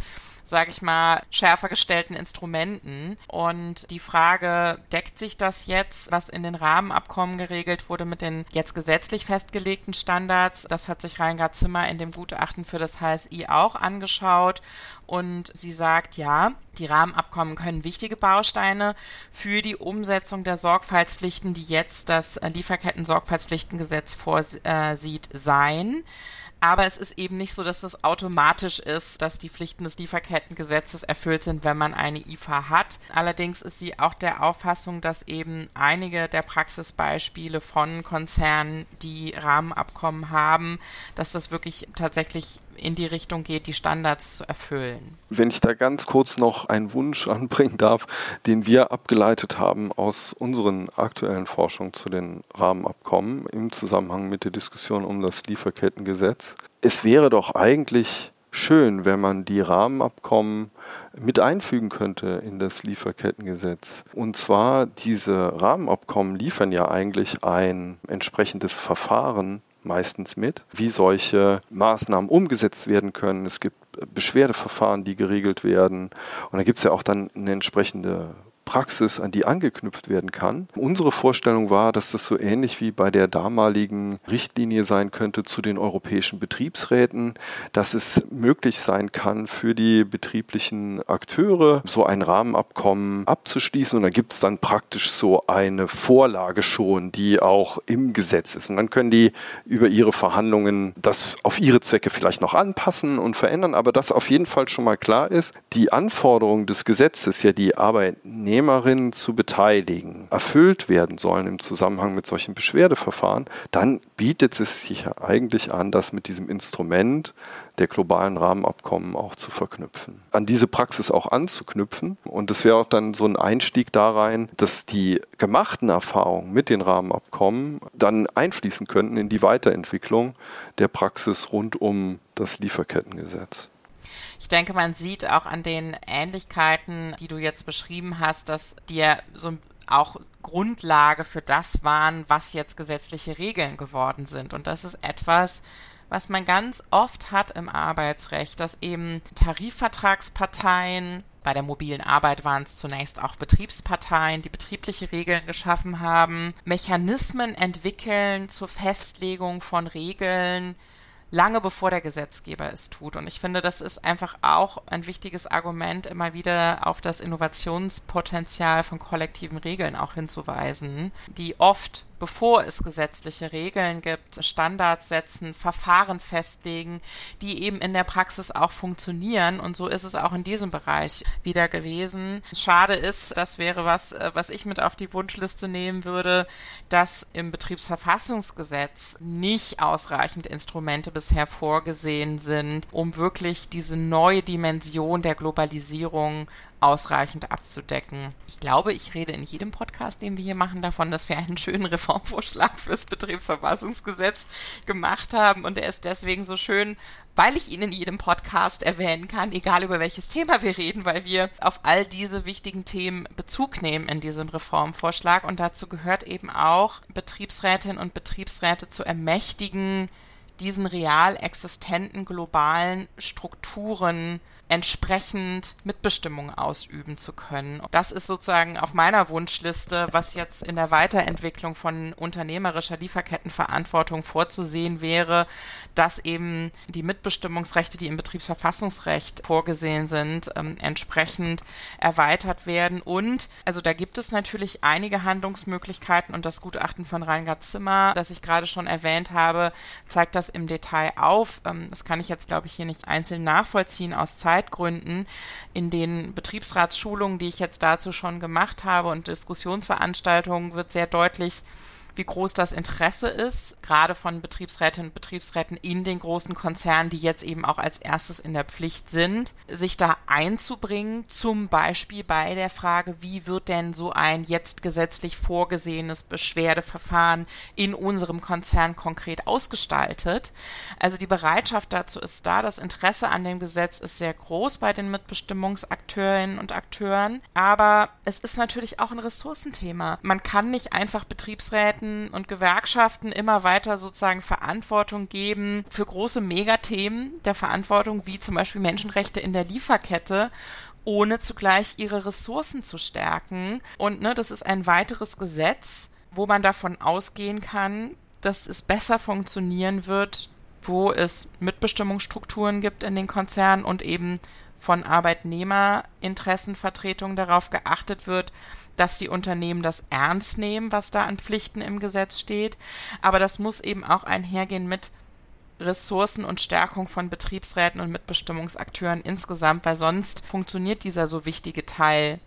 sage ich mal, schärfer gestellten Instrumenten. Und die Frage, deckt sich das jetzt, was in den Rahmenabkommen geregelt wurde, mit den jetzt gesetzlich festgelegten Standards? Das hat sich Reingard Zimmer in dem Gutachten für das HSI auch angeschaut. Und sie sagt, ja, die Rahmenabkommen können wichtige Bausteine für die Umsetzung der Sorgfaltspflichten, die jetzt das Lieferketten-Sorgfaltspflichtengesetz vorsieht, sein. Aber es ist eben nicht so, dass es automatisch ist, dass die Pflichten des Lieferkettengesetzes erfüllt sind, wenn man eine IFA hat. Allerdings ist sie auch der Auffassung, dass eben einige der Praxisbeispiele von Konzernen, die Rahmenabkommen haben, dass das wirklich tatsächlich in die Richtung geht, die Standards zu erfüllen. Wenn ich da ganz kurz noch einen Wunsch anbringen darf, den wir abgeleitet haben aus unseren aktuellen Forschungen zu den Rahmenabkommen im Zusammenhang mit der Diskussion um das Lieferkettengesetz. Es wäre doch eigentlich schön, wenn man die Rahmenabkommen mit einfügen könnte in das Lieferkettengesetz. Und zwar, diese Rahmenabkommen liefern ja eigentlich ein entsprechendes Verfahren meistens mit, wie solche Maßnahmen umgesetzt werden können. Es gibt Beschwerdeverfahren, die geregelt werden. Und da gibt es ja auch dann eine entsprechende Praxis, an die angeknüpft werden kann. Unsere Vorstellung war, dass das so ähnlich wie bei der damaligen Richtlinie sein könnte zu den europäischen Betriebsräten, dass es möglich sein kann, für die betrieblichen Akteure so ein Rahmenabkommen abzuschließen. Und da gibt es dann praktisch so eine Vorlage schon, die auch im Gesetz ist. Und dann können die über ihre Verhandlungen das auf ihre Zwecke vielleicht noch anpassen und verändern, aber dass auf jeden Fall schon mal klar ist, die Anforderungen des Gesetzes, ja die Arbeitnehmer Unternehmerinnen zu beteiligen, erfüllt werden sollen im Zusammenhang mit solchen Beschwerdeverfahren, dann bietet es sich ja eigentlich an, das mit diesem Instrument der globalen Rahmenabkommen auch zu verknüpfen, an diese Praxis auch anzuknüpfen. Und es wäre auch dann so ein Einstieg da rein, dass die gemachten Erfahrungen mit den Rahmenabkommen dann einfließen könnten in die Weiterentwicklung der Praxis rund um das Lieferkettengesetz. Ich denke, man sieht auch an den Ähnlichkeiten, die du jetzt beschrieben hast, dass dir so auch Grundlage für das waren, was jetzt gesetzliche Regeln geworden sind. Und das ist etwas, was man ganz oft hat im Arbeitsrecht, dass eben Tarifvertragsparteien, bei der mobilen Arbeit waren es zunächst auch Betriebsparteien, die betriebliche Regeln geschaffen haben, Mechanismen entwickeln zur Festlegung von Regeln, lange bevor der Gesetzgeber es tut. Und ich finde, das ist einfach auch ein wichtiges Argument, immer wieder auf das Innovationspotenzial von kollektiven Regeln auch hinzuweisen, die oft bevor es gesetzliche Regeln gibt, Standards setzen, Verfahren festlegen, die eben in der Praxis auch funktionieren. Und so ist es auch in diesem Bereich wieder gewesen. Schade ist, das wäre was, äh, was ich mit auf die Wunschliste nehmen würde, dass im Betriebsverfassungsgesetz nicht ausreichend Instrumente bisher vorgesehen sind, um wirklich diese neue Dimension der Globalisierung ausreichend abzudecken. Ich glaube, ich rede in jedem Podcast, den wir hier machen, davon, dass wir einen schönen Reformvorschlag fürs Betriebsverfassungsgesetz gemacht haben und er ist deswegen so schön, weil ich ihn in jedem Podcast erwähnen kann, egal über welches Thema wir reden, weil wir auf all diese wichtigen Themen Bezug nehmen in diesem Reformvorschlag und dazu gehört eben auch Betriebsrätinnen und Betriebsräte zu ermächtigen, diesen real existenten globalen Strukturen entsprechend Mitbestimmung ausüben zu können. Das ist sozusagen auf meiner Wunschliste, was jetzt in der Weiterentwicklung von unternehmerischer Lieferkettenverantwortung vorzusehen wäre, dass eben die Mitbestimmungsrechte, die im Betriebsverfassungsrecht vorgesehen sind, ähm, entsprechend erweitert werden. Und also da gibt es natürlich einige Handlungsmöglichkeiten und das Gutachten von Reingard Zimmer, das ich gerade schon erwähnt habe, zeigt das im Detail auf. Ähm, das kann ich jetzt, glaube ich, hier nicht einzeln nachvollziehen aus Zeit Zeitgründen in den Betriebsratsschulungen, die ich jetzt dazu schon gemacht habe und Diskussionsveranstaltungen wird sehr deutlich, wie groß das Interesse ist, gerade von Betriebsrätinnen und Betriebsräten in den großen Konzernen, die jetzt eben auch als erstes in der Pflicht sind, sich da einzubringen, zum Beispiel bei der Frage, wie wird denn so ein jetzt gesetzlich vorgesehenes Beschwerdeverfahren in unserem Konzern konkret ausgestaltet. Also die Bereitschaft dazu ist da, das Interesse an dem Gesetz ist sehr groß bei den Mitbestimmungsakteurinnen und Akteuren, aber es ist natürlich auch ein Ressourcenthema. Man kann nicht einfach Betriebsräten Gewerkschaften und Gewerkschaften immer weiter sozusagen Verantwortung geben für große Megathemen der Verantwortung, wie zum Beispiel Menschenrechte in der Lieferkette ohne zugleich ihre Ressourcen zu stärken. Und ne, das ist ein weiteres Gesetz, wo man davon ausgehen kann, dass es besser funktionieren wird, wo es Mitbestimmungsstrukturen gibt in den Konzernen und eben von Arbeitnehmerinteressenvertretungen darauf geachtet wird, dass die Unternehmen das ernst nehmen, was da an Pflichten im Gesetz steht. Aber das muss eben auch einhergehen mit Ressourcen und Stärkung von Betriebsräten und Mitbestimmungsakteuren insgesamt, weil sonst funktioniert dieser so wichtige Teil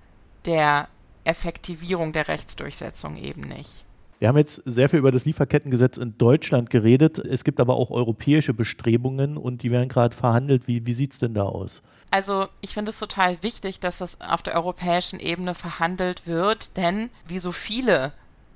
der Effektivierung der Rechtsdurchsetzung eben nicht. Wir haben jetzt sehr viel über das Lieferkettengesetz in Deutschland geredet. Es gibt aber auch europäische Bestrebungen und die werden gerade verhandelt. Wie, wie sieht es denn da aus? Also ich finde es total wichtig, dass es auf der europäischen Ebene verhandelt wird, denn wie so viele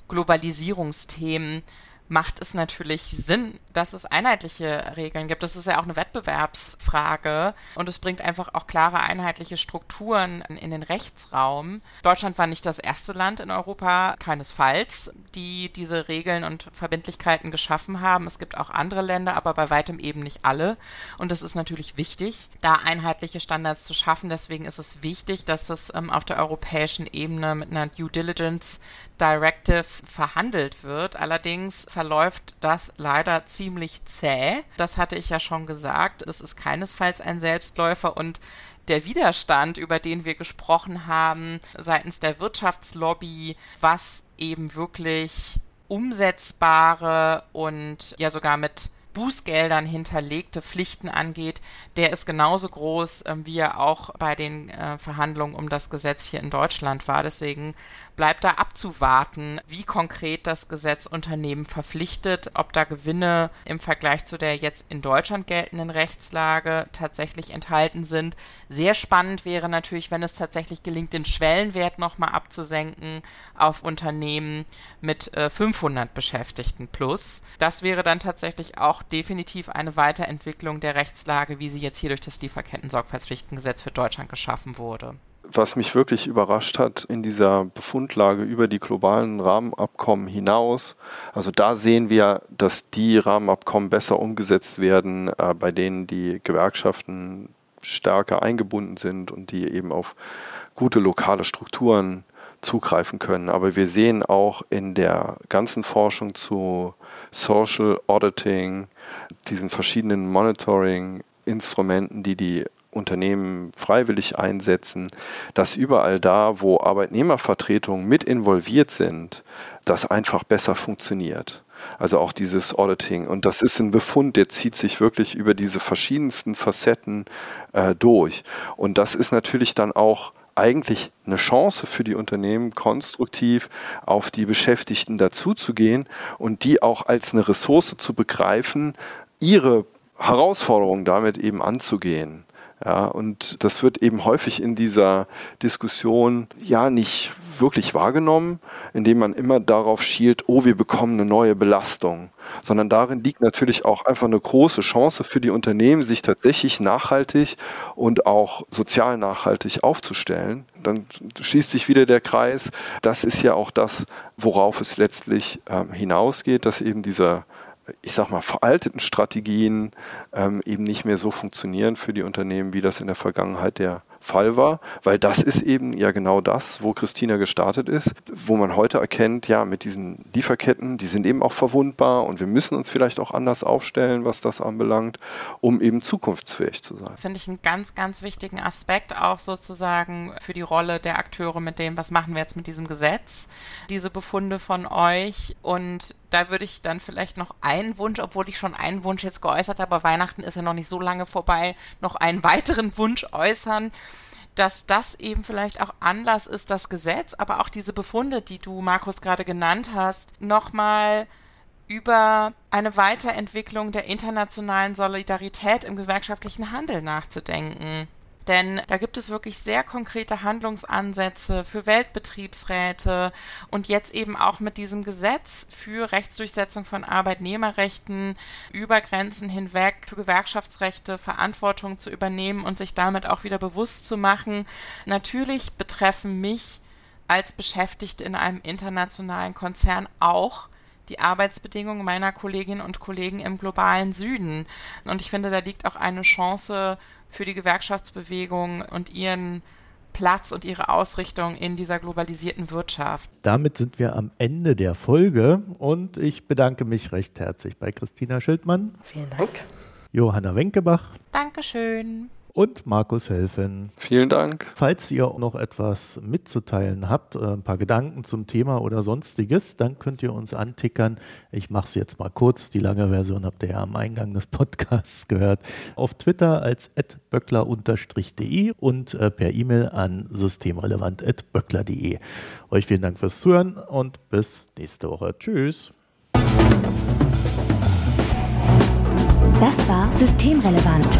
Globalisierungsthemen macht es natürlich Sinn, dass es einheitliche Regeln gibt. Das ist ja auch eine Wettbewerbsfrage und es bringt einfach auch klare einheitliche Strukturen in den Rechtsraum. Deutschland war nicht das erste Land in Europa, keinesfalls, die diese Regeln und Verbindlichkeiten geschaffen haben. Es gibt auch andere Länder, aber bei weitem eben nicht alle. Und es ist natürlich wichtig, da einheitliche Standards zu schaffen. Deswegen ist es wichtig, dass es ähm, auf der europäischen Ebene mit einer Due Diligence Directive verhandelt wird. Allerdings verläuft das leider ziemlich zäh. Das hatte ich ja schon gesagt. Es ist keinesfalls ein Selbstläufer und der Widerstand, über den wir gesprochen haben, seitens der Wirtschaftslobby, was eben wirklich umsetzbare und ja sogar mit Bußgeldern hinterlegte Pflichten angeht, der ist genauso groß, äh, wie er auch bei den äh, Verhandlungen um das Gesetz hier in Deutschland war. Deswegen bleibt da abzuwarten, wie konkret das Gesetz Unternehmen verpflichtet, ob da Gewinne im Vergleich zu der jetzt in Deutschland geltenden Rechtslage tatsächlich enthalten sind. Sehr spannend wäre natürlich, wenn es tatsächlich gelingt, den Schwellenwert nochmal abzusenken auf Unternehmen mit äh, 500 Beschäftigten plus. Das wäre dann tatsächlich auch definitiv eine Weiterentwicklung der Rechtslage, wie sie jetzt hier durch das Lieferketten-Sorgfaltspflichtengesetz für Deutschland geschaffen wurde. Was mich wirklich überrascht hat in dieser Befundlage über die globalen Rahmenabkommen hinaus, also da sehen wir, dass die Rahmenabkommen besser umgesetzt werden, äh, bei denen die Gewerkschaften stärker eingebunden sind und die eben auf gute lokale Strukturen zugreifen können. Aber wir sehen auch in der ganzen Forschung zu Social Auditing, diesen verschiedenen Monitoring-Instrumenten, die die Unternehmen freiwillig einsetzen, dass überall da, wo Arbeitnehmervertretungen mit involviert sind, das einfach besser funktioniert. Also auch dieses Auditing. Und das ist ein Befund, der zieht sich wirklich über diese verschiedensten Facetten äh, durch. Und das ist natürlich dann auch eigentlich eine Chance für die Unternehmen, konstruktiv auf die Beschäftigten dazuzugehen und die auch als eine Ressource zu begreifen, ihre Herausforderungen damit eben anzugehen. Ja, und das wird eben häufig in dieser Diskussion ja nicht wirklich wahrgenommen, indem man immer darauf schielt, oh, wir bekommen eine neue Belastung, sondern darin liegt natürlich auch einfach eine große Chance für die Unternehmen, sich tatsächlich nachhaltig und auch sozial nachhaltig aufzustellen. Dann schließt sich wieder der Kreis. Das ist ja auch das, worauf es letztlich ähm, hinausgeht, dass eben dieser ich sag mal, veralteten Strategien ähm, eben nicht mehr so funktionieren für die Unternehmen, wie das in der Vergangenheit der Fall war, weil das ist eben ja genau das, wo Christina gestartet ist, wo man heute erkennt, ja, mit diesen Lieferketten, die sind eben auch verwundbar und wir müssen uns vielleicht auch anders aufstellen, was das anbelangt, um eben zukunftsfähig zu sein. Finde ich einen ganz, ganz wichtigen Aspekt auch sozusagen für die Rolle der Akteure mit dem, was machen wir jetzt mit diesem Gesetz, diese Befunde von euch und da würde ich dann vielleicht noch einen Wunsch, obwohl ich schon einen Wunsch jetzt geäußert habe, aber Weihnachten ist ja noch nicht so lange vorbei, noch einen weiteren Wunsch äußern dass das eben vielleicht auch Anlass ist, das Gesetz, aber auch diese Befunde, die du, Markus, gerade genannt hast, nochmal über eine Weiterentwicklung der internationalen Solidarität im gewerkschaftlichen Handel nachzudenken. Denn da gibt es wirklich sehr konkrete Handlungsansätze für Weltbetriebsräte und jetzt eben auch mit diesem Gesetz für Rechtsdurchsetzung von Arbeitnehmerrechten über Grenzen hinweg für Gewerkschaftsrechte Verantwortung zu übernehmen und sich damit auch wieder bewusst zu machen. Natürlich betreffen mich als Beschäftigte in einem internationalen Konzern auch die Arbeitsbedingungen meiner Kolleginnen und Kollegen im globalen Süden. Und ich finde, da liegt auch eine Chance für die Gewerkschaftsbewegung und ihren Platz und ihre Ausrichtung in dieser globalisierten Wirtschaft. Damit sind wir am Ende der Folge und ich bedanke mich recht herzlich bei Christina Schildmann. Vielen Dank. Johanna Wenkebach. Dankeschön und Markus Helfen. Vielen Dank. Falls ihr noch etwas mitzuteilen habt, äh, ein paar Gedanken zum Thema oder sonstiges, dann könnt ihr uns antickern. Ich mache es jetzt mal kurz. Die lange Version habt ihr ja am Eingang des Podcasts gehört. Auf Twitter als böckler-de und äh, per E-Mail an systemrelevant.böckler.de. Euch vielen Dank fürs Zuhören und bis nächste Woche. Tschüss. Das war Systemrelevant